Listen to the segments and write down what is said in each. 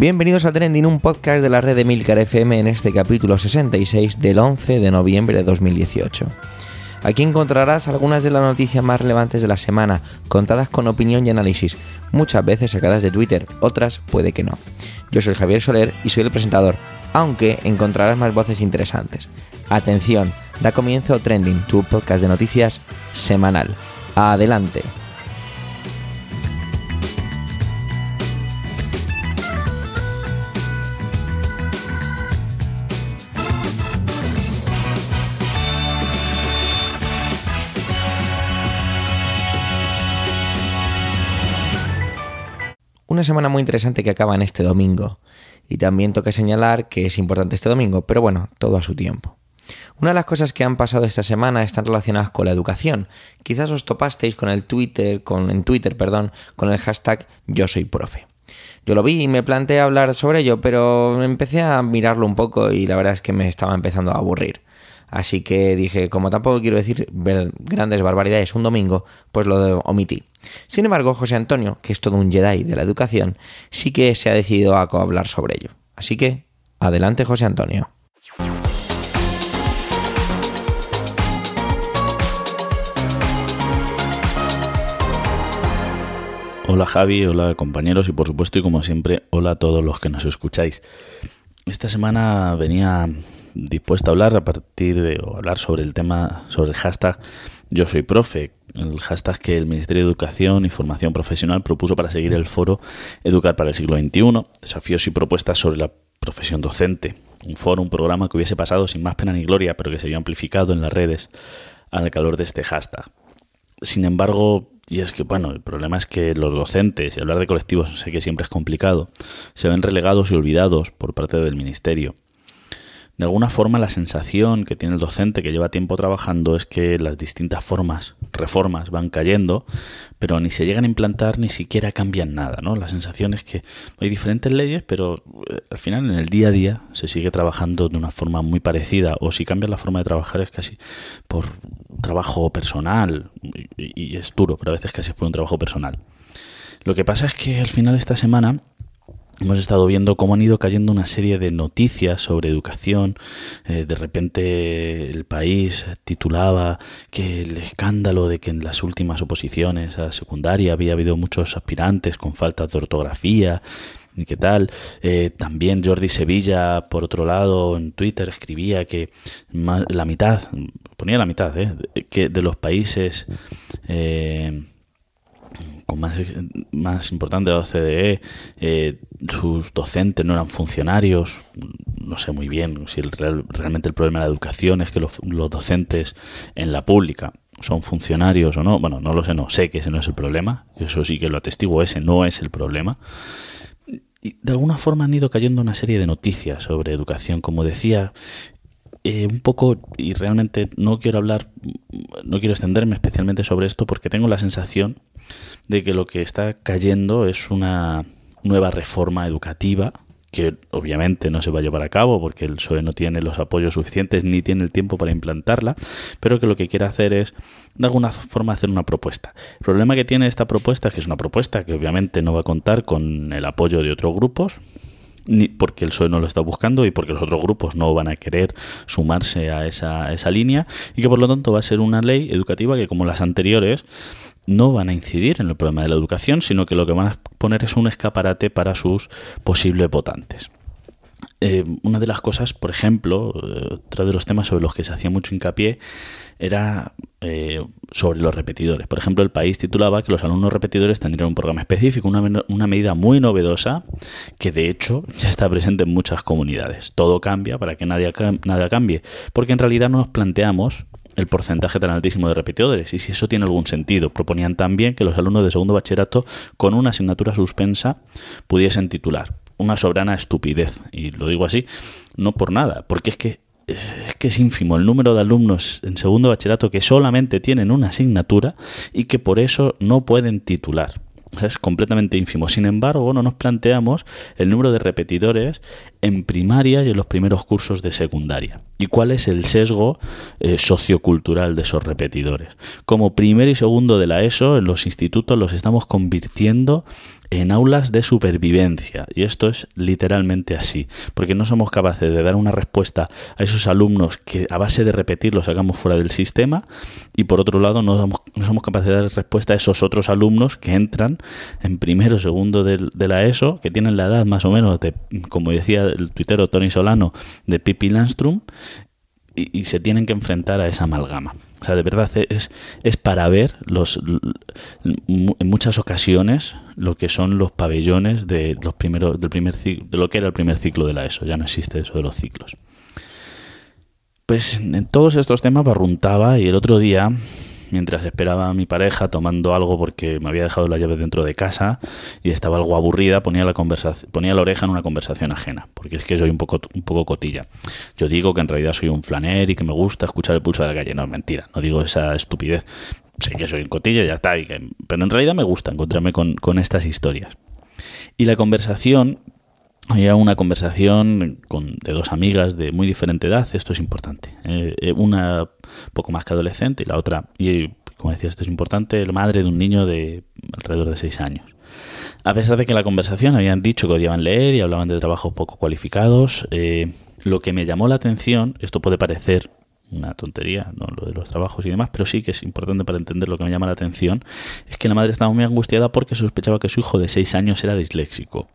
Bienvenidos a Trending, un podcast de la red de Milcar FM en este capítulo 66 del 11 de noviembre de 2018. Aquí encontrarás algunas de las noticias más relevantes de la semana, contadas con opinión y análisis, muchas veces sacadas de Twitter, otras puede que no. Yo soy Javier Soler y soy el presentador, aunque encontrarás más voces interesantes. Atención, da comienzo Trending, tu podcast de noticias semanal. Adelante. Una semana muy interesante que acaba en este domingo. Y también toca señalar que es importante este domingo, pero bueno, todo a su tiempo. Una de las cosas que han pasado esta semana están relacionadas con la educación. Quizás os topasteis con el Twitter, con, en Twitter, perdón, con el hashtag yo soy profe. Yo lo vi y me planteé hablar sobre ello, pero empecé a mirarlo un poco y la verdad es que me estaba empezando a aburrir. Así que dije, como tampoco quiero decir grandes barbaridades un domingo, pues lo omití. Sin embargo, José Antonio, que es todo un Jedi de la educación, sí que se ha decidido a hablar sobre ello. Así que, adelante José Antonio. Hola Javi, hola compañeros y por supuesto y como siempre, hola a todos los que nos escucháis. Esta semana venía dispuesto a hablar a partir de hablar sobre el tema, sobre el hashtag Yo soy profe, el hashtag que el Ministerio de Educación y Formación Profesional propuso para seguir el foro Educar para el siglo XXI, desafíos y propuestas sobre la profesión docente. Un foro, un programa que hubiese pasado sin más pena ni gloria, pero que se vio amplificado en las redes al calor de este hashtag. Sin embargo, y es que, bueno, el problema es que los docentes, y hablar de colectivos sé que siempre es complicado, se ven relegados y olvidados por parte del Ministerio. De alguna forma la sensación que tiene el docente que lleva tiempo trabajando es que las distintas formas, reformas van cayendo, pero ni se llegan a implantar ni siquiera cambian nada, ¿no? La sensación es que hay diferentes leyes, pero eh, al final en el día a día se sigue trabajando de una forma muy parecida o si cambia la forma de trabajar es casi por trabajo personal y, es duro, pero a veces casi fue un trabajo personal. Lo que pasa es que al final esta semana Hemos estado viendo cómo han ido cayendo una serie de noticias sobre educación. Eh, de repente el país titulaba que el escándalo de que en las últimas oposiciones a secundaria había habido muchos aspirantes con falta de ortografía. ¿Y qué tal? Eh, también Jordi Sevilla, por otro lado, en Twitter escribía que la mitad, ponía la mitad, eh, que de los países con más, más importante de la OCDE, sus docentes no eran funcionarios, no sé muy bien si realmente el problema de la educación es que los, docentes en la pública son funcionarios o no, bueno, no lo sé, no sé que ese no es el problema, eso sí que lo atestigo, ese no es el problema. Y de alguna forma han ido cayendo una serie de noticias sobre educación, como decía, eh, un poco, y realmente no quiero hablar, no quiero extenderme especialmente sobre esto porque tengo la sensación de que lo que está cayendo es una nueva reforma educativa que obviamente no se va a llevar a cabo porque el PSOE no tiene los apoyos suficientes ni tiene el tiempo para implantarla, pero que lo que quiere hacer es de alguna forma hacer una propuesta. El problema que tiene esta propuesta es que es una propuesta que obviamente no va a contar con el apoyo de otros grupos, ni porque el PSOE no lo está buscando y porque los otros grupos no van a querer sumarse a esa, a esa línea y que por lo tanto va a ser una ley educativa que como las anteriores no van a incidir en el problema de la educación, sino que lo que van a poner es un escaparate para sus posibles votantes. Eh, una de las cosas, por ejemplo, eh, otro de los temas sobre los que se hacía mucho hincapié era eh, sobre los repetidores. Por ejemplo, el país titulaba que los alumnos repetidores tendrían un programa específico, una, medida muy novedosa que de hecho ya está presente en muchas comunidades. Todo cambia para que nadie, nada cambie, porque en realidad no nos planteamos el porcentaje tan altísimo de repetidores y si eso tiene algún sentido. Proponían también que los alumnos de segundo bachillerato con una asignatura suspensa pudiesen titular. Una soberana estupidez, y lo digo así, no por nada, porque es que es que es ínfimo el número de alumnos en segundo bachillerato que solamente tienen una asignatura y que por eso no pueden titular. es completamente ínfimo. Sin embargo, no nos planteamos el número de repetidores en primaria y en los primeros cursos de secundaria. ¿Y cuál es el sesgo eh, sociocultural de esos repetidores? Como primero y segundo de la ESO, en los institutos los estamos convirtiendo en aulas de supervivencia. Y esto es literalmente así, porque no somos capaces de dar una respuesta a esos alumnos que a base de repetir los sacamos fuera del sistema y por otro lado no, somos capaces de dar respuesta a esos otros alumnos que entran en primero segundo de, la ESO, que tienen la edad más o menos de, como decía el tuitero Tony Solano, de Pippi Landstrom y, se tienen que enfrentar a esa amalgama. O sea, de verdad es, es para ver los en muchas ocasiones lo que son los pabellones de los primeros del primer de lo que era el primer ciclo de la ESO. Ya no existe eso de los ciclos. Pues en todos estos temas barruntaba y el otro día mientras esperaba a mi pareja tomando algo porque me había dejado la llave dentro de casa y estaba algo aburrida, ponía la, ponía la oreja en una conversación ajena, porque es que soy un poco, un poco cotilla. Yo digo que en realidad soy un flaner y que me gusta escuchar el pulso de la calle. No, es mentira, no digo esa estupidez. Sé que soy un cotilla ya está, pero en realidad me gusta encontrarme con, con estas historias. Y la conversación había una conversación con, de dos amigas de muy diferente edad, esto es importante. Eh, eh, una poco más que adolescente y la otra, y como decía, esto es importante, la madre de un niño de alrededor de seis años. A pesar de que en la conversación habían dicho que odiaban leer y hablaban de trabajos poco cualificados, eh, lo que me llamó la atención, esto puede parecer una tontería, ¿no? lo de los trabajos y demás, pero sí que es importante para entender lo que me llama la atención, es que la madre estaba muy angustiada porque sospechaba que su hijo de 6 años era disléxico.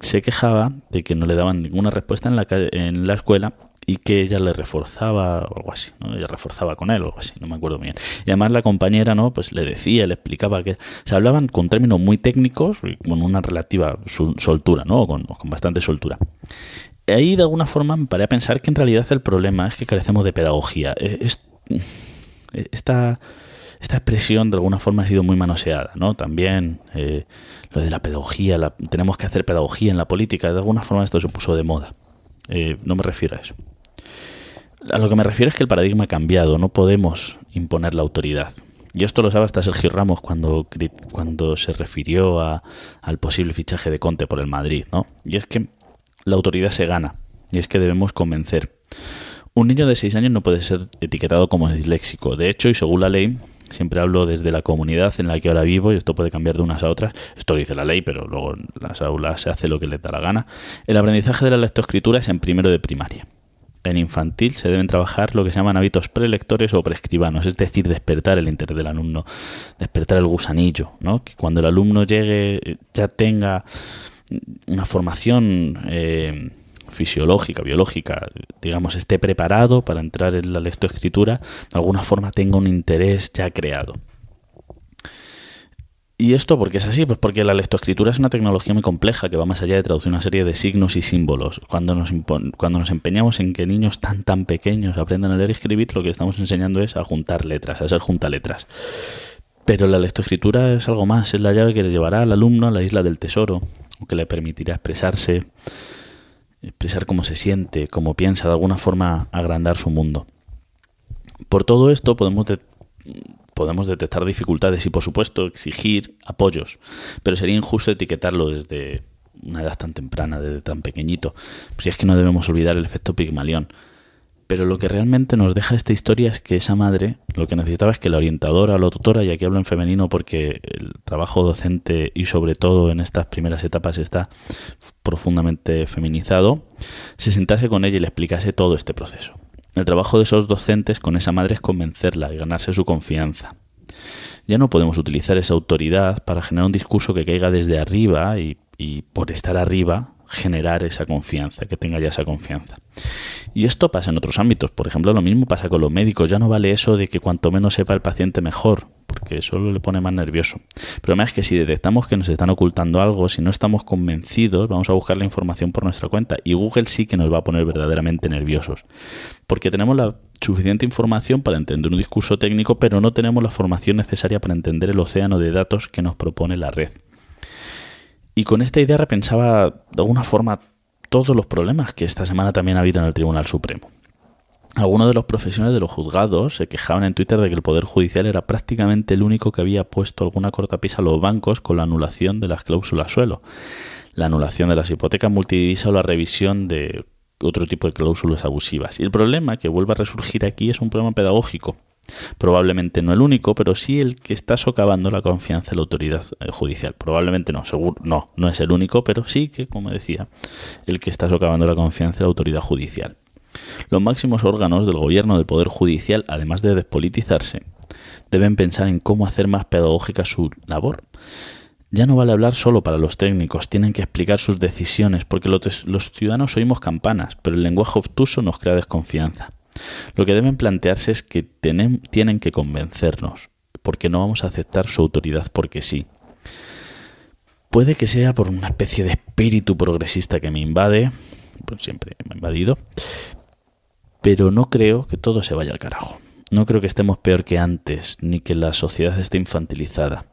Se quejaba de que no le daban ninguna respuesta en la, en la escuela y que ella le reforzaba o algo así, ¿no? Ella reforzaba con él o algo así, no me acuerdo bien. Y además la compañera, ¿no? Pues le decía, le explicaba que se hablaban con términos muy técnicos y con una relativa soltura, ¿no? Con, con bastante soltura ahí de alguna forma me paré a pensar que en realidad el problema es que carecemos de pedagogía. Eh, esta, esta expresión de alguna forma ha sido muy manoseada, ¿no? También eh, lo de la pedagogía, tenemos que hacer pedagogía en la política, de alguna forma esto se puso de moda. Eh, no me refiero a eso. A lo que me refiero es que el paradigma ha cambiado, no podemos imponer la autoridad. Y esto lo sabe hasta Sergio Ramos cuando, cuando se refirió a, al posible fichaje de Conte por el Madrid, ¿no? Y es que la autoridad se gana, y es que debemos convencer. Un niño de 6 años no puede ser etiquetado como disléxico. De hecho, y según la ley, siempre hablo desde la comunidad en la que ahora vivo, y esto puede cambiar de unas a otras, esto lo dice la ley, pero luego en las aulas se hace lo que le da la gana, el aprendizaje de la lectoescritura es en primero de primaria. En infantil se deben trabajar lo que se llaman hábitos prelectores o prescribanos, es decir, despertar el interés del alumno, despertar el gusanillo, ¿no? que cuando el alumno llegue ya tenga una formación eh, fisiológica, biológica, digamos, esté preparado para entrar en la lectoescritura, de alguna forma tenga un interés ya creado. ¿Y esto por qué es así? Pues porque la lectoescritura es una tecnología muy compleja que va más allá de traducir una serie de signos y símbolos. Cuando nos, cuando nos empeñamos en que niños tan tan pequeños aprendan a leer y escribir, lo que estamos enseñando es a juntar letras, a ser junta letras. Pero la lectoescritura es algo más, es la llave que le llevará al alumno a la isla del tesoro, que le permitirá expresarse, expresar cómo se siente, cómo piensa, de alguna forma agrandar su mundo. Por todo esto podemos, podemos detectar dificultades y por supuesto exigir apoyos, pero sería injusto etiquetarlo desde una edad tan temprana, desde tan pequeñito. Si es que no debemos olvidar el efecto Pigmalión. Pero lo que realmente nos deja esta historia es que esa madre lo que necesitaba es que la orientadora la tutora, y aquí hablo en femenino porque el trabajo docente y sobre todo en estas primeras etapas está profundamente feminizado, se sentase con ella y le explicase todo este proceso. El trabajo de esos docentes con esa madre es convencerla y ganarse su confianza. Ya no podemos utilizar esa autoridad para generar un discurso que caiga desde arriba y, por estar arriba generar esa confianza, que tenga ya esa confianza. Y esto pasa en otros ámbitos. Por ejemplo, lo mismo pasa con los médicos. Ya no vale eso de que cuanto menos sepa el paciente mejor, porque eso le pone más nervioso. Pero además es que si detectamos que nos están ocultando algo, si no estamos convencidos, vamos a buscar la información por nuestra cuenta. Y Google sí que nos va a poner verdaderamente nerviosos. Porque tenemos la suficiente información para entender un discurso técnico, pero no tenemos la formación necesaria para entender el océano de datos que nos propone la red. Y con esta idea repensaba de alguna forma todos los problemas que esta semana también ha habido en el Tribunal Supremo. Algunos de los profesionales de los juzgados se quejaban en Twitter de que el Poder Judicial era prácticamente el único que había puesto alguna cortapisa a los bancos con la anulación de las cláusulas suelo. la anulación de las hipotecas multidivisa o la revisión de otro tipo de cláusulas abusivas. Y el problema que vuelve a resurgir aquí es un problema pedagógico. Probablemente no el único, pero sí el que está socavando la confianza en la autoridad eh, judicial. Probablemente no, seguro, no, no es el único, pero sí que, como decía, el que está socavando la confianza en la autoridad judicial. Los máximos órganos del gobierno del Poder Judicial, además de despolitizarse, deben pensar en cómo hacer más pedagógica su labor. Ya no vale hablar solo para los técnicos, tienen que explicar sus decisiones, porque los, ciudadanos oímos campanas, pero el lenguaje obtuso nos crea desconfianza. Lo que deben plantearse es que tienen que convencernos, porque no vamos a aceptar su autoridad porque sí. Puede que sea por una especie de espíritu progresista que me invade, pues siempre me ha invadido, pero no creo que todo se vaya al carajo. No creo que estemos peor que antes, ni que la sociedad esté infantilizada.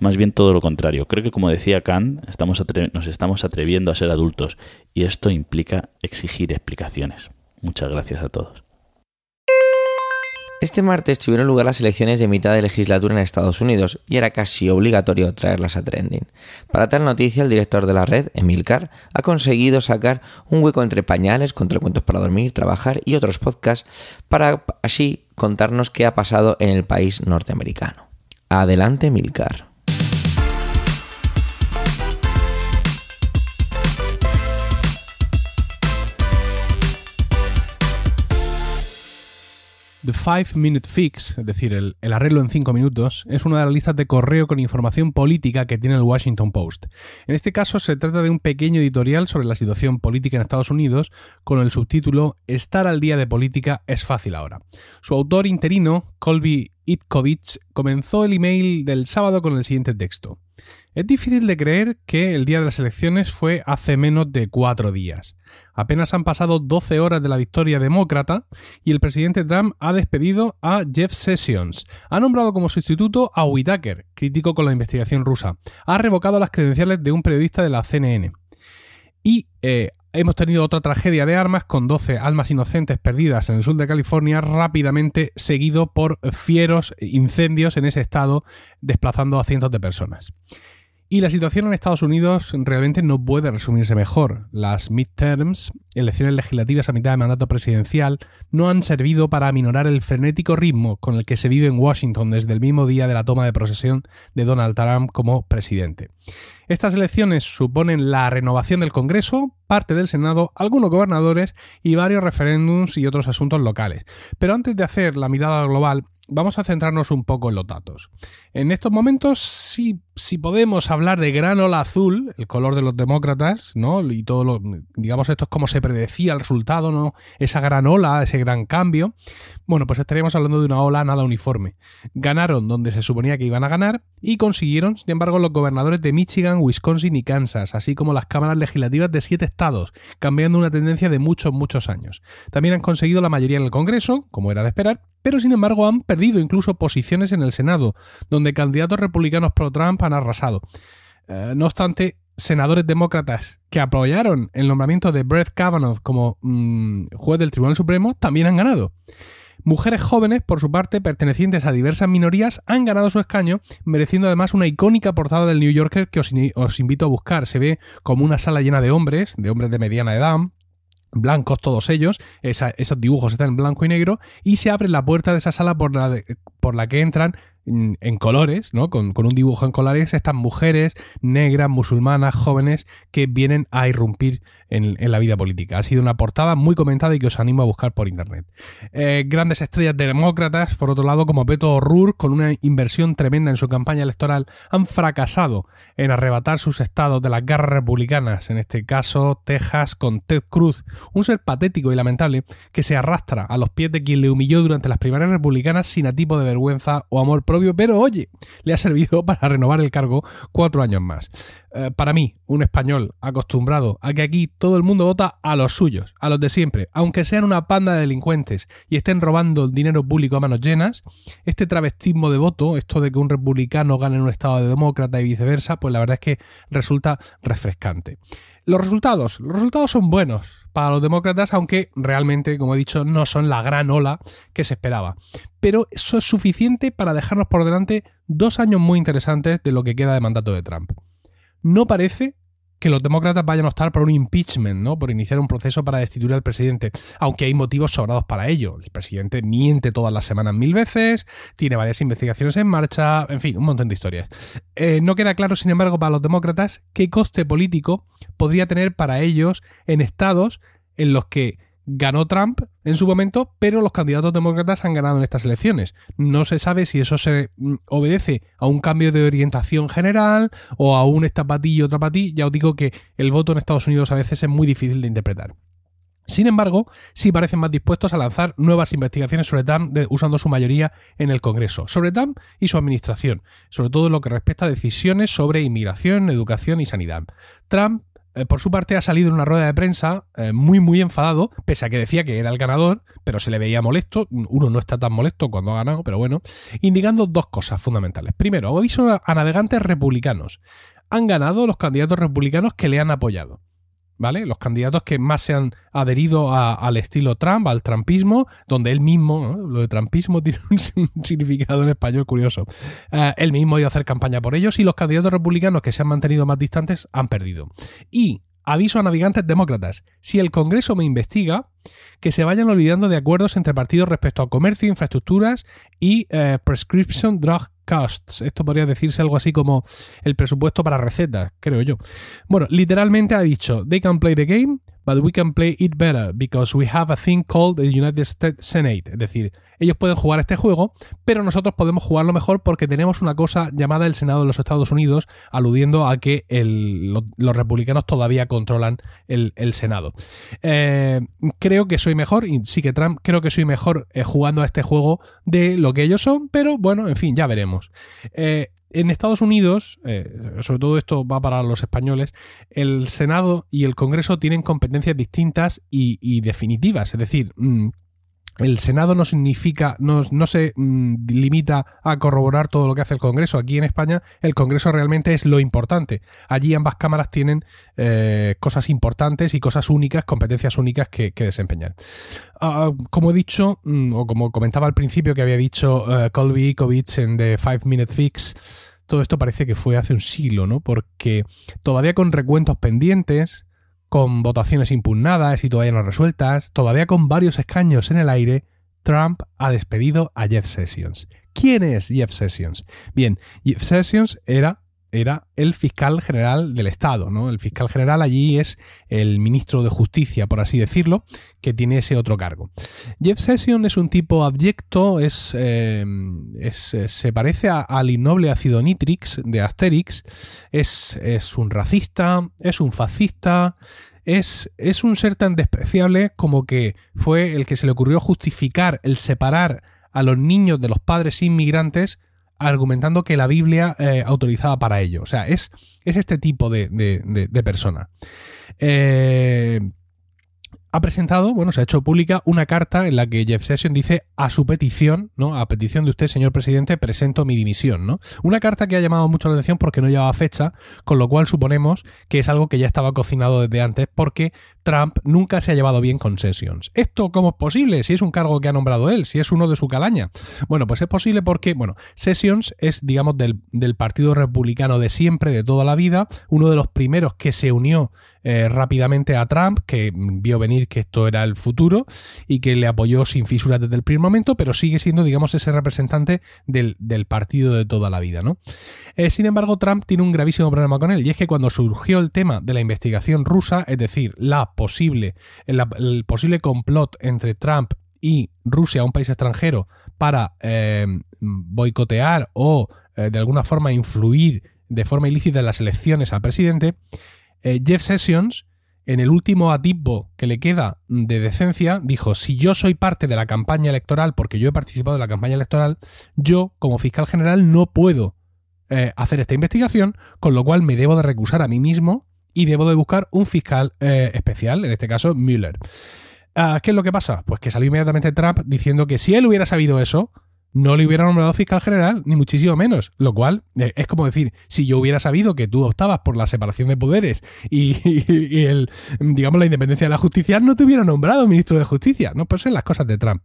Más bien todo lo contrario. Creo que, como decía Kant, estamos nos estamos atreviendo a ser adultos y esto implica exigir explicaciones. Muchas gracias a todos. Este martes tuvieron lugar las elecciones de mitad de legislatura en Estados Unidos y era casi obligatorio traerlas a trending. Para tal noticia, el director de la red, Emil Carr, ha conseguido sacar un hueco entre pañales, contra cuentos para dormir, trabajar y otros podcasts para así contarnos qué ha pasado en el país norteamericano. Adelante, Milcar. The Five Minute Fix, es decir, el, arreglo en 5 minutos, es una de las listas de correo con información política que tiene el Washington Post. En este caso se trata de un pequeño editorial sobre la situación política en Estados Unidos con el subtítulo Estar al día de política es fácil ahora. Su autor interino, Colby Itkovich, comenzó el email del sábado con el siguiente texto. Es difícil de creer que el día de las elecciones fue hace menos de cuatro días. Apenas han pasado 12 horas de la victoria demócrata y el presidente Trump ha despedido a Jeff Sessions. Ha nombrado como sustituto a Whitaker, crítico con la investigación rusa. Ha revocado las credenciales de un periodista de la CNN. Y eh, hemos tenido otra tragedia de armas con 12 almas inocentes perdidas en el sur de California, rápidamente seguido por fieros incendios en ese estado, desplazando a cientos de personas. Y la situación en Estados Unidos realmente no puede resumirse mejor. Las midterms, elecciones legislativas a mitad de mandato presidencial, no han servido para aminorar el frenético ritmo con el que se vive en Washington desde el mismo día de la toma de posesión de Donald Trump como presidente. Estas elecciones suponen la renovación del Congreso, parte del Senado, algunos gobernadores y varios referéndums y otros asuntos locales. Pero antes de hacer la mirada global, vamos a centrarnos un poco en los datos. En estos momentos, sí, si podemos hablar de gran ola azul, el color de los demócratas, ¿no? Y todo lo, digamos, esto es como se predecía el resultado, ¿no? Esa gran ola, ese gran cambio. Bueno, pues estaríamos hablando de una ola nada uniforme. Ganaron donde se suponía que iban a ganar y consiguieron, sin embargo, los gobernadores de Michigan, Wisconsin y Kansas, así como las cámaras legislativas de siete estados, cambiando una tendencia de muchos, muchos años. También han conseguido la mayoría en el Congreso, como era de esperar, pero sin embargo han perdido incluso posiciones en el Senado, donde candidatos republicanos pro-Trump han arrasado. Eh, no obstante, senadores demócratas que apoyaron el nombramiento de Brett Kavanaugh como mm, juez del Tribunal Supremo también han ganado. Mujeres jóvenes, por su parte, pertenecientes a diversas minorías, han ganado su escaño, mereciendo además una icónica portada del New Yorker que os, os invito a buscar. Se ve como una sala llena de hombres, de hombres de mediana edad, blancos todos ellos, esos dibujos están en blanco y negro, y se abre la puerta de esa sala por la, por la que entran en colores, ¿no? Con, con, un dibujo en colores, estas mujeres negras, musulmanas, jóvenes, que vienen a irrumpir en, la vida política. Ha sido una portada muy comentada y que os animo a buscar por internet. Eh, grandes estrellas demócratas, por otro lado, como Beto O'Rourke, con una inversión tremenda en su campaña electoral, han fracasado en arrebatar sus estados de las garras republicanas, en este caso Texas con Ted Cruz, un ser patético y lamentable que se arrastra a los pies de quien le humilló durante las primarias republicanas sin a tipo de vergüenza o amor propio, pero oye, le ha servido para renovar el cargo cuatro años más. Eh, para mí, un español acostumbrado a que aquí todo el mundo vota a los suyos, a los de siempre, aunque sean una panda de delincuentes y estén robando el dinero público a manos llenas, este travestismo de voto, esto de que un republicano gane en un estado de demócrata y viceversa, pues la verdad es que resulta refrescante. Los resultados, los resultados son buenos para los demócratas, aunque realmente, como he dicho, no son la gran ola que se esperaba. Pero eso es suficiente para dejarnos por delante dos años muy interesantes de lo que queda de mandato de Trump no parece que los demócratas vayan a optar por un impeachment, ¿no? Por iniciar un proceso para destituir al presidente, aunque hay motivos sobrados para ello. El presidente miente todas las semanas mil veces, tiene varias investigaciones en marcha, en fin, un montón de historias. Eh, no queda claro, sin embargo, para los demócratas qué coste político podría tener para ellos en estados en los que ganó Trump en su momento, pero los candidatos demócratas han ganado en estas elecciones. No se sabe si eso se mm, obedece a un cambio de orientación general o a un esta patí y otra patí. Ya os digo que el voto en Estados Unidos a veces es muy difícil de interpretar. Sin embargo, sí parecen más dispuestos a lanzar nuevas investigaciones sobre Trump usando su mayoría en el Congreso, sobre Trump y su administración, sobre todo en lo que respecta a decisiones sobre inmigración, educación y sanidad. Trump eh, por su parte, ha salido en una rueda de prensa eh, muy, muy enfadado, pese a que decía que era el ganador, pero se le veía molesto. Uno no está tan molesto cuando ha ganado, pero bueno, indicando dos cosas fundamentales. Primero, aviso a navegantes republicanos. Han ganado los candidatos republicanos que le han apoyado. ¿Vale? Los candidatos que más se han adherido al estilo Trump, al trumpismo, donde él mismo, lo de trumpismo tiene un, significado en español curioso, eh, él mismo ha ido a hacer campaña por ellos y los candidatos republicanos que se han mantenido más distantes han perdido. Y aviso a navegantes demócratas, si el Congreso me investiga, que se vayan olvidando de acuerdos entre partidos respecto a comercio, infraestructuras y eh, prescription drug costs. Esto podría decirse algo así como el presupuesto para recetas, creo yo. Bueno, literalmente ha dicho, they can play the game, but we can play it better because we have a thing called the United States Senate. Es decir, ellos pueden jugar este juego, pero nosotros podemos jugarlo mejor porque tenemos una cosa llamada el Senado de los Estados Unidos, aludiendo a que los republicanos todavía controlan el, Senado. Eh, creo que soy mejor, y sí que Trump, creo que soy mejor eh, jugando a este juego de lo que ellos son, pero bueno, en fin, ya veremos. Eh, en Estados Unidos, eh, sobre todo esto va para los españoles, el Senado y el Congreso tienen competencias distintas y, definitivas. Es decir, mm, el Senado no significa, no, se mm, limita a corroborar todo lo que hace el Congreso. Aquí en España el Congreso realmente es lo importante. Allí ambas cámaras tienen eh, cosas importantes y cosas únicas, competencias únicas que, desempeñar. Ah, como he dicho, mm, o como comentaba al principio que había dicho uh, Colby Ikovich en The Five Minute Fix, todo esto parece que fue hace un siglo, ¿no? Porque todavía con recuentos pendientes, con votaciones impugnadas y todavía no resueltas, todavía con varios escaños en el aire, Trump ha despedido a Jeff Sessions. ¿Quién es Jeff Sessions? Bien, Jeff Sessions era era el fiscal general del Estado, ¿no? El fiscal general allí es el ministro de Justicia, por así decirlo, que tiene ese otro cargo. Jeff Sessions es un tipo abyecto, es, eh, eh, se parece al innoble ácido nitrix de Asterix, es, es un racista, es un fascista, es, es, un ser tan despreciable como que fue el que se le ocurrió justificar el separar a los niños de los padres inmigrantes argumentando que la Biblia eh, autorizaba para ello. O sea, es, es este tipo de, de, persona. Eh, ha presentado, bueno, se ha hecho pública una carta en la que Jeff Sessions dice a su petición, ¿no? A petición de usted, señor presidente, presento mi dimisión, ¿no? Una carta que ha llamado mucho la atención porque no llevaba fecha, con lo cual suponemos que es algo que ya estaba cocinado desde antes porque Trump nunca se ha llevado bien con Sessions. ¿Esto cómo es posible? Si es un cargo que ha nombrado él, si es uno de su calaña. Bueno, pues es posible porque, bueno, Sessions es, digamos, del, del Partido Republicano de siempre, de toda la vida, uno de los primeros que se unió eh, rápidamente a Trump, que vio venir que esto era el futuro y que le apoyó sin fisuras desde el primer momento, pero sigue siendo, digamos, ese representante del, partido de toda la vida, ¿no? Eh, sin embargo, Trump tiene un gravísimo problema con él, y es que cuando surgió el tema de la investigación rusa, es decir, la posible, el, posible complot entre Trump y Rusia, un país extranjero, para eh, boicotear o de alguna forma influir de forma ilícita en las elecciones al presidente, eh, Jeff Sessions, en el último atisbo que le queda de decencia, dijo, si yo soy parte de la campaña electoral, porque yo he participado en la campaña electoral, yo, como fiscal general, no puedo eh, hacer esta investigación, con lo cual me debo de recusar a mí mismo y debo de buscar un fiscal eh, especial, en este caso Mueller. Ah, ¿Qué es lo que pasa? Pues que salió inmediatamente Trump diciendo que si él hubiera sabido eso, no le hubiera nombrado fiscal general, ni muchísimo menos. Lo cual eh, es como decir, si yo hubiera sabido que tú optabas por la separación de poderes y, el, digamos, la independencia de la justicia, no te hubiera nombrado ministro de justicia. No, pues son las cosas de Trump.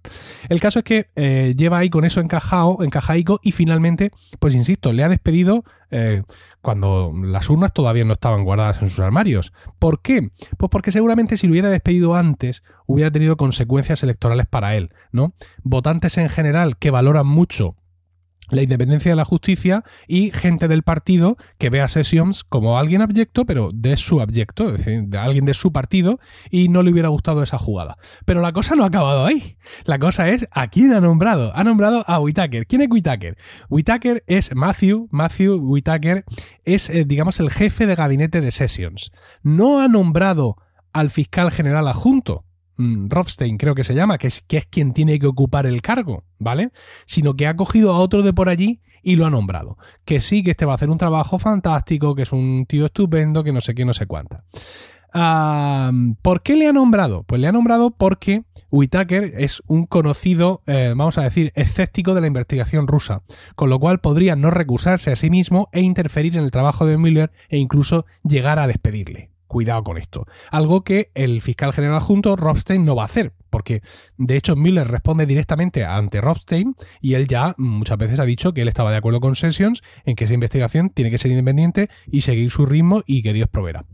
El caso es que eh, lleva ahí con eso encajado, encajaico, y finalmente, pues insisto, le ha despedido eh, cuando las urnas todavía no estaban guardadas en sus armarios. ¿Por qué? Pues porque seguramente si lo hubiera despedido antes hubiera tenido consecuencias electorales para él, ¿no? Votantes en general que valoran mucho la independencia de la justicia y gente del partido que ve a Sessions como alguien abyecto, pero de su abyecto, es decir, de alguien de su partido, y no le hubiera gustado esa jugada. Pero la cosa no ha acabado ahí. La cosa es a quién ha nombrado. Ha nombrado a Whitaker. ¿Quién es Whitaker? Whitaker es Matthew. Matthew Whitaker es, eh, digamos, el jefe de gabinete de Sessions. No ha nombrado al fiscal general adjunto. Mm, Rothstein creo que se llama, que es, quien tiene que ocupar el cargo, ¿vale? Sino que ha cogido a otro de por allí y lo ha nombrado. Que sí, que este va a hacer un trabajo fantástico, que es un tío estupendo, que no sé qué, no sé cuánta. ¿Por qué le ha nombrado? Pues le ha nombrado porque Whitaker es un conocido, eh, vamos a decir, escéptico de la investigación rusa, con lo cual podría no recusarse a sí mismo e interferir en el trabajo de Mueller e incluso llegar a despedirle. Cuidado con esto. Algo que el fiscal general adjunto, Rothstein, no va a hacer, porque de hecho Miller responde directamente ante Rothstein y él ya muchas veces ha dicho que él estaba de acuerdo con Sessions en que esa investigación tiene que ser independiente y seguir su ritmo y que Dios proveerá.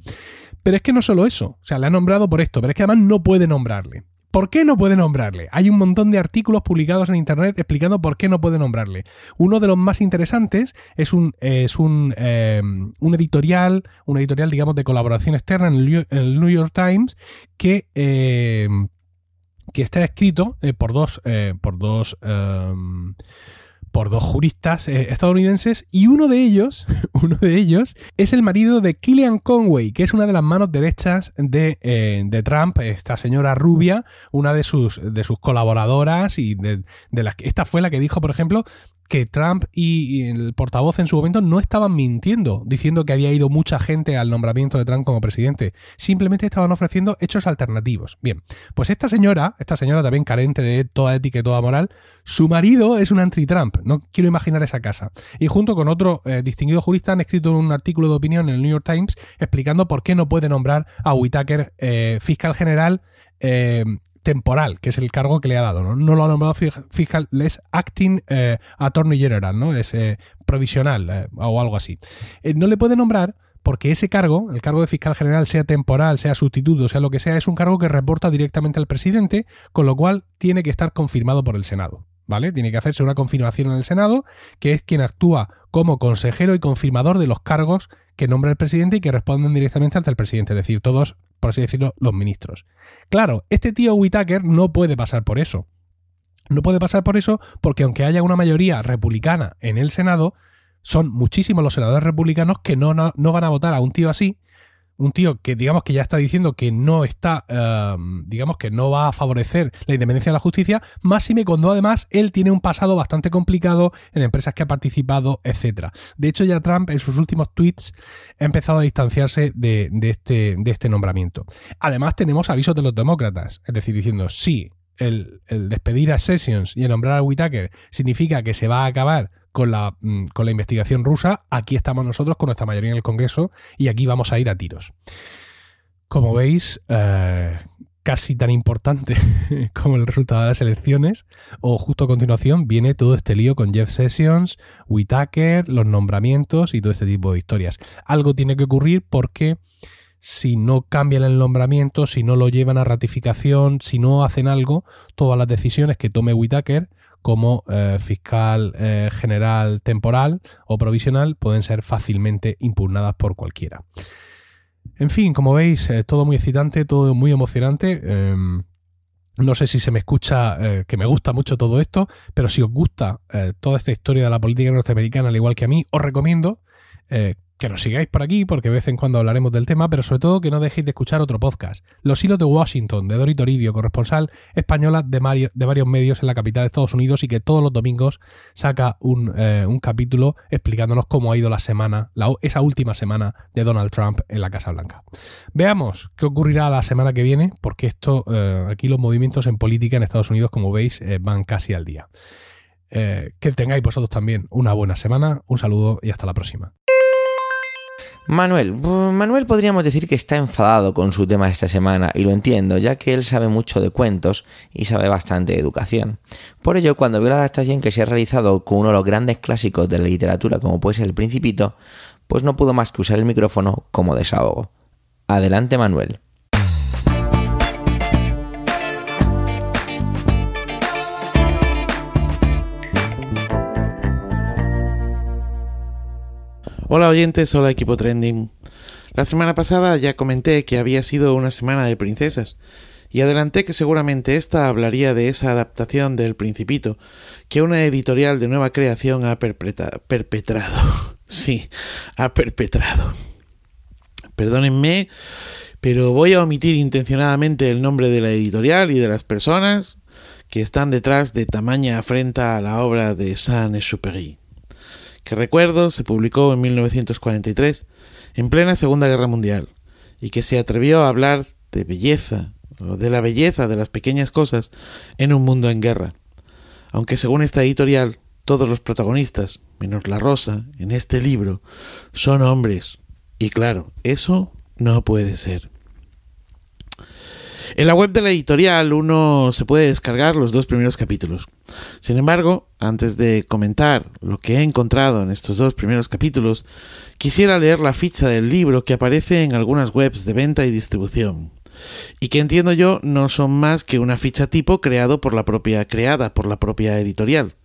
Pero es que no solo eso, o sea, le ha nombrado por esto, pero es que además no puede nombrarle. ¿Por qué no puede nombrarle? Hay un montón de artículos publicados en internet explicando por qué no puede nombrarle. Uno de los más interesantes es un, es un, eh, un editorial, un editorial, digamos, de colaboración externa en el, New York Times que, eh, que está escrito eh, por dos, por dos por dos juristas eh, estadounidenses y uno de ellos, uno de ellos es el marido de Killian Conway, que es una de las manos derechas de, eh, de Trump, esta señora rubia, una de sus, de sus colaboradoras y de, de las esta fue la que dijo, por ejemplo, que Trump y, el portavoz en su momento no estaban mintiendo, diciendo que había ido mucha gente al nombramiento de Trump como presidente. Simplemente estaban ofreciendo hechos alternativos. Bien, pues esta señora, esta señora también carente de toda ética y toda moral, su marido es un anti-Trump. No quiero imaginar esa casa. Y junto con otro eh, distinguido jurista han escrito un artículo de opinión en el New York Times explicando por qué no puede nombrar a Whitaker eh, fiscal general eh, temporal, que es el cargo que le ha dado. No, lo ha nombrado fiscal, es acting eh, attorney general, ¿no? Es eh, provisional eh, o algo así. no le puede nombrar porque ese cargo, el cargo de fiscal general, sea temporal, sea sustituto, sea lo que sea, es un cargo que reporta directamente al presidente, con lo cual tiene que estar confirmado por el Senado. ¿Vale? Tiene que hacerse una confirmación en el Senado, que es quien actúa como consejero y confirmador de los cargos que nombra el presidente y que responden directamente ante el presidente, es decir, todos por así decirlo, los ministros. Claro, este tío Whitaker no puede pasar por eso. No puede pasar por eso porque aunque haya una mayoría republicana en el Senado, son muchísimos los senadores republicanos que no, no, no van a votar a un tío así un tío que digamos que ya está diciendo que no está, em, digamos que no va a favorecer la independencia de la justicia, más si me cuando además él tiene un pasado bastante complicado en empresas que ha participado, etcétera. De hecho, ya Trump en sus últimos tweets ha empezado a distanciarse de, este, de este nombramiento. Además, tenemos avisos de los demócratas, es decir, diciendo sí. El, el despedir a Sessions y el nombrar a Whitaker significa que se va a acabar con la, mm, con la investigación rusa, aquí estamos nosotros con nuestra mayoría en el Congreso y aquí vamos a ir a tiros. Como veis, eh, casi tan importante como el resultado de las elecciones, o justo a continuación viene todo este lío con Jeff Sessions, Whitaker, los nombramientos y todo este tipo de historias. Algo tiene que ocurrir porque si no cambian el nombramiento, si no lo llevan a ratificación, si no hacen algo, todas las decisiones que tome Whitaker como eh, fiscal eh, general temporal o provisional pueden ser fácilmente impugnadas por cualquiera. En fin, como veis, eh, todo muy excitante, todo muy emocionante. Em, no sé si se me escucha que me gusta mucho todo esto, pero si os gusta toda esta historia de la política norteamericana, al igual que a mí, os recomiendo que nos sigáis por aquí porque de vez en cuando hablaremos del tema, pero sobre todo que no dejéis de escuchar otro podcast, Los Hilos de Washington, de Dori Toribio, corresponsal española de, varios medios en la capital de Estados Unidos y que todos los domingos saca un, eh, capítulo explicándonos cómo ha ido la semana, esa última semana de Donald Trump en la Casa Blanca. Veamos qué ocurrirá la semana que viene, porque esto, eh, aquí los movimientos en política en Estados Unidos, como veis, eh, van casi al día. que tengáis vosotros también una buena semana, un saludo y hasta la próxima. Manuel. Manuel podríamos decir que está enfadado con su tema esta semana y lo entiendo, ya que él sabe mucho de cuentos y sabe bastante de educación. Por ello, cuando vio la adaptación que se ha realizado con uno de los grandes clásicos de la literatura como puede ser El Principito, pues no pudo más que usar el micrófono como desahogo. Adelante, Manuel. Hola oyentes, hola equipo trending. La semana pasada ya comenté que había sido una semana de princesas y adelanté que seguramente esta hablaría de esa adaptación del Principito que una editorial de nueva creación ha perpetrado. sí, ha perpetrado. Perdónenme, pero voy a omitir intencionadamente el nombre de la editorial y de las personas que están detrás de tamaña afrenta a la obra de Saint-Exupéry que recuerdo se publicó en 1943, en plena Segunda Guerra Mundial, y que se atrevió a hablar de belleza, o de la belleza de las pequeñas cosas en un mundo en guerra. Aunque según esta editorial, todos los protagonistas, menos la rosa, en este libro, son hombres. Y claro, eso no puede ser. En la web de la editorial uno se puede descargar los dos primeros capítulos. Sin embargo, antes de comentar lo que he encontrado en estos dos primeros capítulos, quisiera leer la ficha del libro que aparece en algunas webs de venta y distribución y que entiendo yo no son más que una ficha tipo creado por la propia creada por la propia editorial.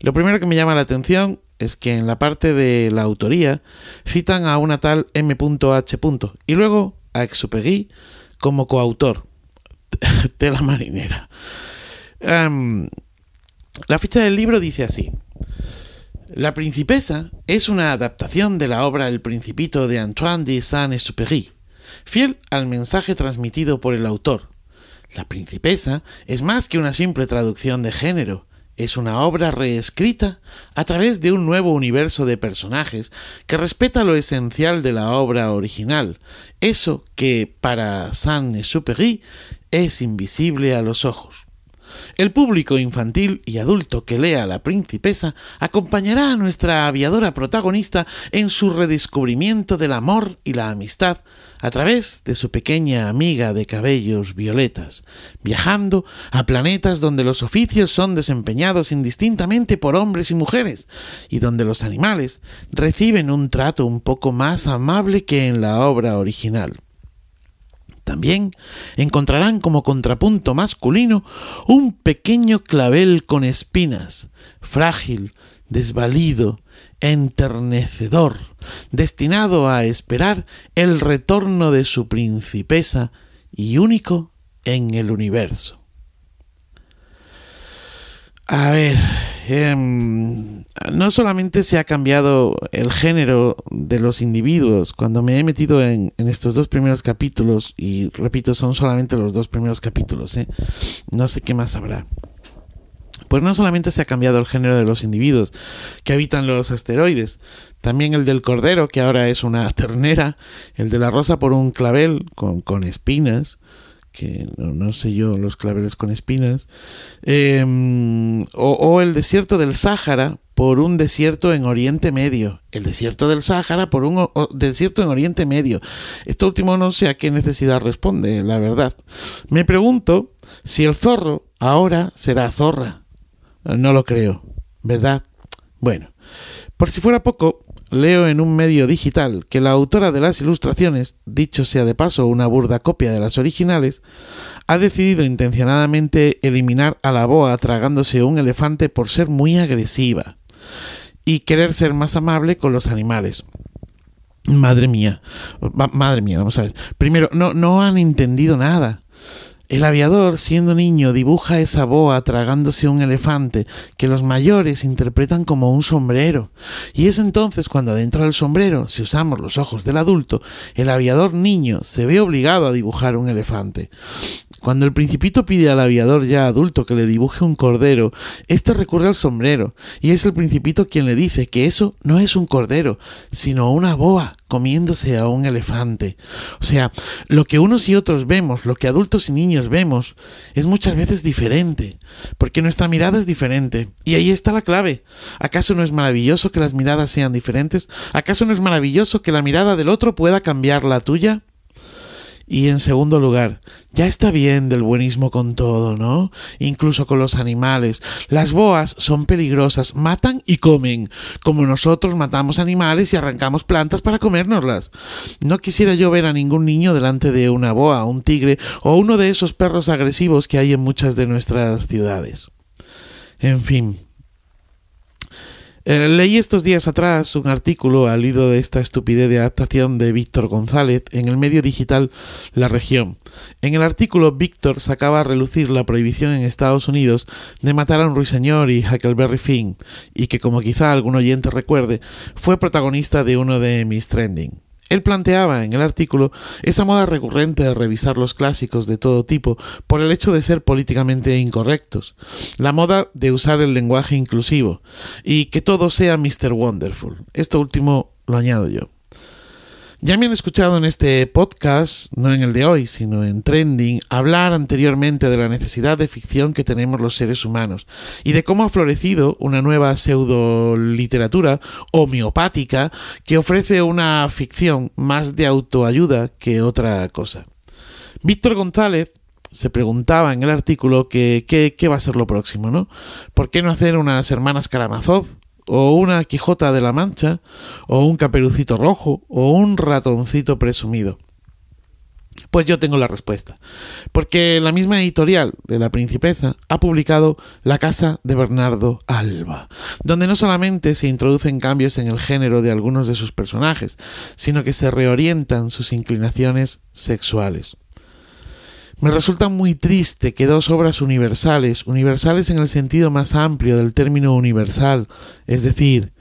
Lo primero que me llama la atención es que en la parte de la autoría citan a una tal M.H. y luego a Exupéry como coautor. Tela marinera. Em, la ficha del libro dice así. La Principesa es una adaptación de la obra El Principito de Antoine de Saint-Exupéry, fiel al mensaje transmitido por el autor. La Principesa es más que una simple traducción de género, es una obra reescrita a través de un nuevo universo de personajes que respeta lo esencial de la obra original, eso que para Saint-Exupéry es invisible a los ojos. El público infantil y adulto que lea La Principesa acompañará a nuestra aviadora protagonista en su redescubrimiento del amor y la amistad a través de su pequeña amiga de cabellos violetas, viajando a planetas donde los oficios son desempeñados indistintamente por hombres y mujeres, y donde los animales reciben un trato un poco más amable que en la obra original. También encontrarán como contrapunto masculino un pequeño clavel con espinas, frágil, desvalido, enternecedor, destinado a esperar el retorno de su principesa y único en el universo. A ver, em, no solamente se ha cambiado el género de los individuos, cuando me he metido en, estos dos primeros capítulos, y repito, son solamente los dos primeros capítulos, ¿eh? no sé qué más habrá. Pues no solamente se ha cambiado el género de los individuos que habitan los asteroides, también el del cordero, que ahora es una ternera, el de la rosa por un clavel con, con espinas, que no, sé yo, los claveles con espinas, em, o, el desierto del Sáhara por un desierto en Oriente Medio, el desierto del Sáhara por un desierto en Oriente Medio. Esto último no sé a qué necesidad responde, la verdad. Me pregunto si el zorro ahora será zorra. No lo creo, ¿verdad? Bueno, por si fuera poco, leo en un medio digital que la autora de las ilustraciones, dicho sea de paso una burda copia de las originales, ha decidido intencionadamente eliminar a la boa tragándose un elefante por ser muy agresiva y querer ser más amable con los animales. Madre mía, madre mía, vamos a ver. Primero, no, no han entendido nada. El aviador, siendo niño, dibuja esa boa tragándose un elefante que los mayores interpretan como un sombrero. Y es entonces cuando dentro del sombrero, si usamos los ojos del adulto, el aviador niño se ve obligado a dibujar un elefante. Cuando el principito pide al aviador ya adulto que le dibuje un cordero, éste recurre al sombrero, y es el principito quien le dice que eso no es un cordero, sino una boa comiéndose a un elefante. O sea, lo que unos y otros vemos, lo que adultos y niños vemos, es muchas veces diferente, porque nuestra mirada es diferente. Y ahí está la clave. ¿Acaso no es maravilloso que las miradas sean diferentes? ¿Acaso no es maravilloso que la mirada del otro pueda cambiar la tuya? Y en segundo lugar, ya está bien del buenismo con todo, ¿no? Incluso con los animales. Las boas son peligrosas, matan y comen, como nosotros matamos animales y arrancamos plantas para comérnoslas. No quisiera yo ver a ningún niño delante de una boa, un tigre o uno de esos perros agresivos que hay en muchas de nuestras ciudades. En fin, eh, leí estos días atrás un artículo al hilo de esta estupidez de adaptación de Víctor González en el medio digital La Región. En el artículo, Víctor sacaba a relucir la prohibición en Estados Unidos de matar a un ruiseñor y Huckleberry Finn, y que, como quizá algún oyente recuerde, fue protagonista de uno de mis trending. Él planteaba en el artículo esa moda recurrente de revisar los clásicos de todo tipo por el hecho de ser políticamente incorrectos, la moda de usar el lenguaje inclusivo y que todo sea Mr. Wonderful. Esto último lo añado yo. Ya me han escuchado en este podcast, no en el de hoy, sino en Trending, hablar anteriormente de la necesidad de ficción que tenemos los seres humanos y de cómo ha florecido una nueva pseudo literatura homeopática que ofrece una ficción más de autoayuda que otra cosa. Víctor González se preguntaba en el artículo que qué va a ser lo próximo, ¿no? ¿Por qué no hacer unas hermanas Karamazov? O una Quijota de la Mancha, o un caperucito rojo, o un ratoncito presumido. Pues yo tengo la respuesta. Porque la misma editorial de La Principesa ha publicado La Casa de Bernardo Alba, donde no solamente se introducen cambios en el género de algunos de sus personajes, sino que se reorientan sus inclinaciones sexuales. Me resulta muy triste que dos obras universales, universales en el sentido más amplio del término universal, es decir,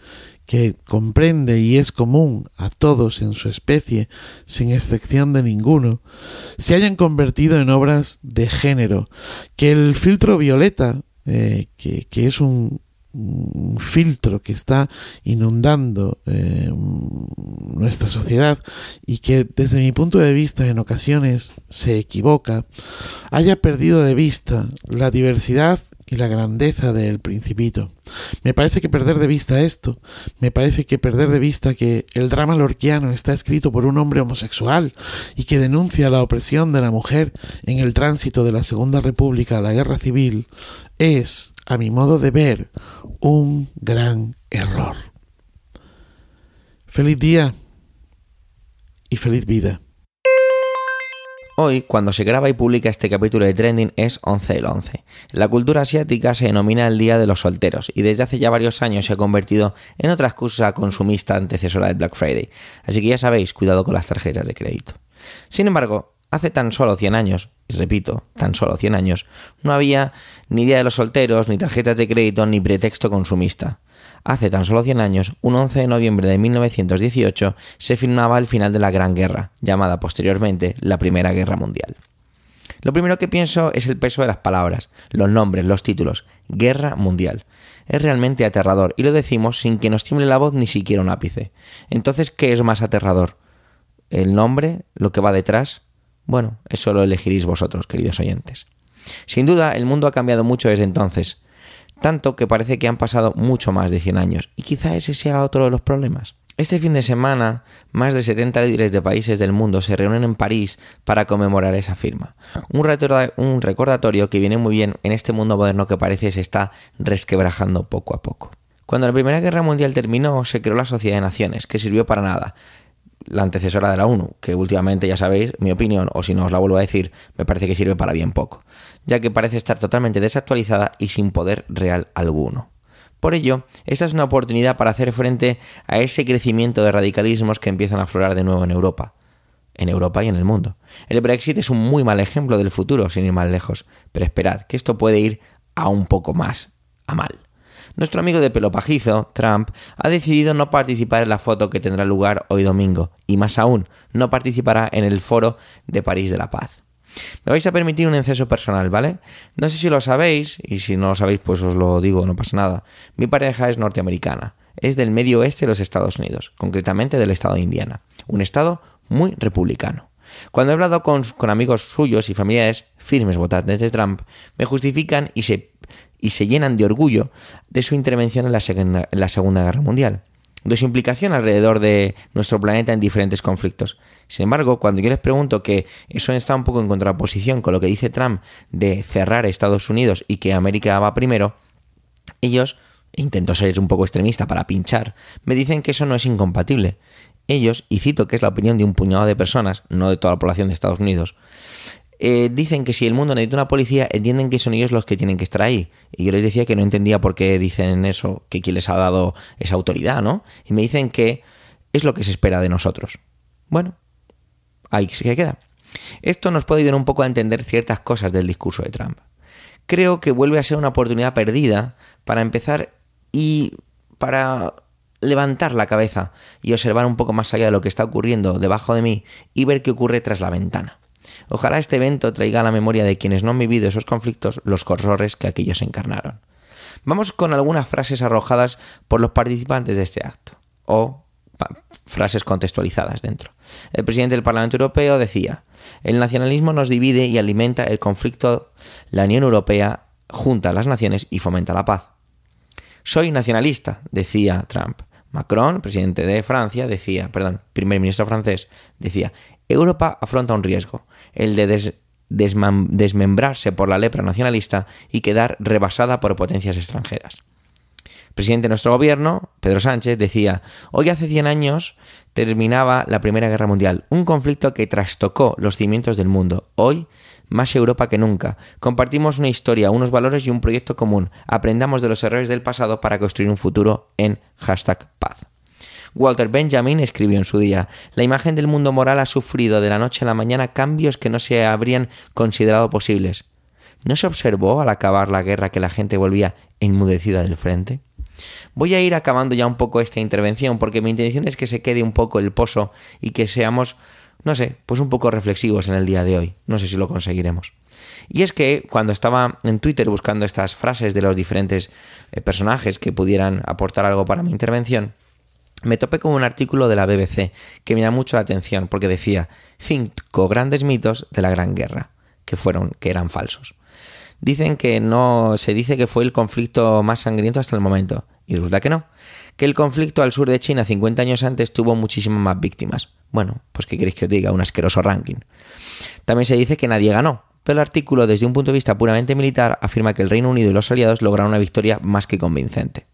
que comprende y es común a todos en su especie, sin excepción de ninguno, se hayan convertido en obras de género, que el filtro violeta, eh, que, que es un, filtro que está inundando eh, nuestra sociedad y que desde mi punto de vista en ocasiones se equivoca, haya perdido de vista la diversidad y la grandeza del principito. Me parece que perder de vista esto, me parece que perder de vista que el drama lorquiano está escrito por un hombre homosexual y que denuncia la opresión de la mujer en el tránsito de la Segunda República a la Guerra Civil, es, a mi modo de ver, un gran error. Feliz día y feliz vida. Hoy, cuando se graba y publica este capítulo de Trending, es 11 del 11. En la cultura asiática se denomina el Día de los Solteros y desde hace ya varios años se ha convertido en otra excusa consumista antecesora del Black Friday. Así que ya sabéis, cuidado con las tarjetas de crédito. Sin embargo, hace tan solo 100 años, y repito, tan solo 100 años, no había ni Día de los Solteros, ni tarjetas de crédito, ni pretexto consumista. Hace tan solo 100 años, un 11 de noviembre de 1918, se filmaba el final de la Gran Guerra, llamada posteriormente la Primera Guerra Mundial. Lo primero que pienso es el peso de las palabras, los nombres, los títulos. Guerra Mundial. Es realmente aterrador y lo decimos sin que nos tiemble la voz ni siquiera un ápice. Entonces, ¿qué es más aterrador? ¿El nombre? ¿Lo que va detrás? Bueno, eso lo elegiréis vosotros, queridos oyentes. Sin duda, el mundo ha cambiado mucho desde entonces, tanto que parece que han pasado mucho más de 100 años, y quizá ese sea otro de los problemas. Este fin de semana, más de 70 líderes de países del mundo se reúnen en París para conmemorar esa firma. Un, un recordatorio que viene muy bien en este mundo moderno que parece se está resquebrajando poco a poco. Cuando la Primera Guerra Mundial terminó, se creó la Sociedad de Naciones, que sirvió para nada, la antecesora de la ONU, que últimamente ya sabéis mi opinión, o si no os la vuelvo a decir, me parece que sirve para bien poco, ya que parece estar totalmente desactualizada y sin poder real alguno. Por ello, esta es una oportunidad para hacer frente a ese crecimiento de radicalismos que empiezan a aflorar de nuevo en Europa. En Europa y en el mundo. El Brexit es un muy mal ejemplo del futuro, sin ir más lejos, pero esperad, que esto puede ir a un poco más a mal nuestro amigo de pelo pajizo, Trump, ha decidido no participar en la foto que tendrá lugar hoy domingo, y más aún, no participará en el foro de París de la Paz. Me vais a permitir un exceso personal, ¿vale? No sé si lo sabéis, y si no lo sabéis, pues os lo digo, no pasa nada. Mi pareja es norteamericana. es del medio oeste de los Estados Unidos, concretamente del estado de Indiana, un estado muy republicano. Cuando he hablado con, amigos suyos y familiares firmes votantes de Trump, me justifican y se, y se llenan de orgullo de su intervención en la, segunda, en la Segunda Guerra Mundial, de su implicación alrededor de nuestro planeta en diferentes conflictos. Sin embargo, cuando yo les pregunto que eso está un poco en contraposición con lo que dice Trump de cerrar Estados Unidos y que América va primero, ellos, intento ser un poco extremista para pinchar, me dicen que eso no es incompatible. Ellos, y cito que es la opinión de un puñado de personas, no de toda la población de Estados Unidos, eh, dicen que si el mundo necesita una policía, entienden que son ellos los que tienen que estar ahí. Y yo les decía que no entendía por qué dicen eso, que quién les ha dado esa autoridad, ¿no? Y me dicen que es lo que se espera de nosotros. Bueno, ahí se queda. Esto nos puede ayudar un poco a entender ciertas cosas del discurso de Trump. Creo que vuelve a ser una oportunidad perdida para empezar y para levantar la cabeza y observar un poco más allá de lo que está ocurriendo debajo de mí y ver qué ocurre tras la ventana. Ojalá este evento traiga a la memoria de quienes no han vivido esos conflictos los horrores que aquellos encarnaron. Vamos con algunas frases arrojadas por los participantes de este acto, o frases contextualizadas dentro. El presidente del Parlamento Europeo decía, el nacionalismo nos divide y alimenta el conflicto, la Unión Europea junta a las naciones y fomenta la paz. Soy nacionalista, decía Trump. Macron, presidente de Francia, decía, perdón, primer ministro francés, decía, Europa afronta un riesgo, el de desmembrarse por la lepra nacionalista y quedar rebasada por potencias extranjeras. El presidente de nuestro gobierno, Pedro Sánchez, decía, hoy hace 100 años terminaba la Primera Guerra Mundial, un conflicto que trastocó los cimientos del mundo. Hoy, más Europa que nunca. Compartimos una historia, unos valores y un proyecto común. Aprendamos de los errores del pasado para construir un futuro en hashtag paz. Walter Benjamin escribió en su día, la imagen del mundo moral ha sufrido de la noche a la mañana cambios que no se habrían considerado posibles. ¿No se observó al acabar la guerra que la gente volvía enmudecida del frente? Voy a ir acabando ya un poco esta intervención porque mi intención es que se quede un poco el pozo y que seamos, no sé, pues un poco reflexivos en el día de hoy. No sé si lo conseguiremos. Y es que cuando estaba en Twitter buscando estas frases de los diferentes eh, personajes que pudieran aportar algo para mi intervención, me topé con un artículo de la BBC que me da mucho la atención porque decía cinco grandes mitos de la Gran Guerra que fueron que eran falsos. Dicen que no se dice que fue el conflicto más sangriento hasta el momento y resulta que no, que el conflicto al sur de China 50 años antes tuvo muchísimas más víctimas. Bueno, pues qué queréis que os diga, un asqueroso ranking. También se dice que nadie ganó, pero el artículo desde un punto de vista puramente militar afirma que el Reino Unido y los aliados lograron una victoria más que convincente.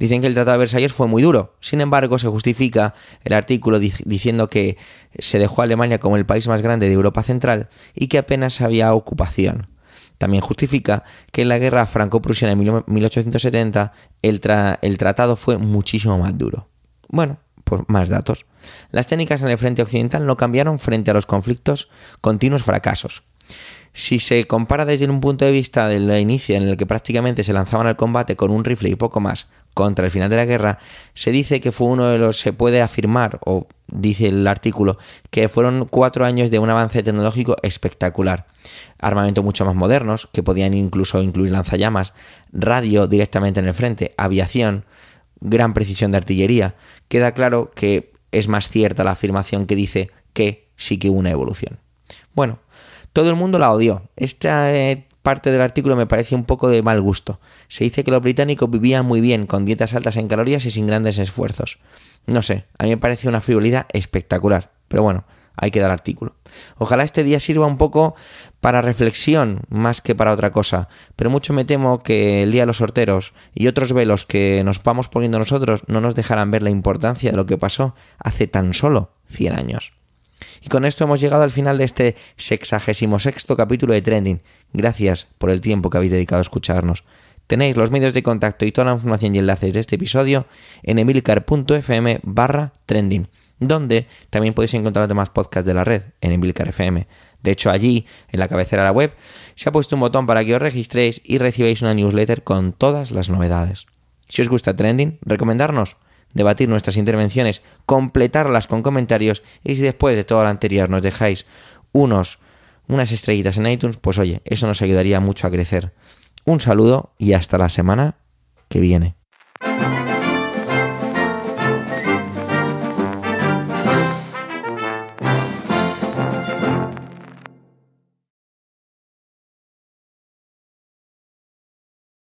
Dicen que el Tratado de Versalles fue muy duro. Sin embargo, se justifica el artículo diciendo que se dejó a Alemania como el país más grande de Europa Central y que apenas había ocupación. También justifica que en la guerra franco-prusiana en 1870 el, el tratado fue muchísimo más duro. Bueno, pues más datos. Las técnicas en el frente occidental no cambiaron frente a los conflictos continuos fracasos. Si se compara desde un punto de vista del inicio en el que prácticamente se lanzaban al combate con un rifle y poco más contra el final de la guerra, se dice que fue uno de los, se puede afirmar, o dice el artículo, que fueron cuatro años de un avance tecnológico espectacular. Armamento mucho más modernos, que podían incluso incluir lanzallamas, radio directamente en el frente, aviación, gran precisión de artillería. Queda claro que es más cierta la afirmación que dice que sí que hubo una evolución. Bueno, todo el mundo la odió. Esta eh, parte del artículo me parece un poco de mal gusto. Se dice que los británicos vivían muy bien, con dietas altas en calorías y sin grandes esfuerzos. No sé, a mí me parece una frivolidad espectacular. Pero bueno, hay que dar artículo. Ojalá este día sirva un poco para reflexión más que para otra cosa, pero mucho me temo que el día de los sorteros y otros velos que nos vamos poniendo nosotros no nos dejarán ver la importancia de lo que pasó hace tan solo 100 años. Y con esto hemos llegado al final de este sexagésimo sexto capítulo de Trending. Gracias por el tiempo que habéis dedicado a escucharnos. Tenéis los medios de contacto y toda la información y enlaces de este episodio en emilcar.fm barra trending, donde también podéis encontrar los demás podcasts de la red en Emilcar FM. De hecho, allí, en la cabecera de la web, se ha puesto un botón para que os registréis y recibáis una newsletter con todas las novedades. Si os gusta Trending, recomendarnos debatir nuestras intervenciones, completarlas con comentarios y si después de todo lo anterior nos dejáis unos unas estrellitas en iTunes, pues oye, eso nos ayudaría mucho a crecer. Un saludo y hasta la semana que viene.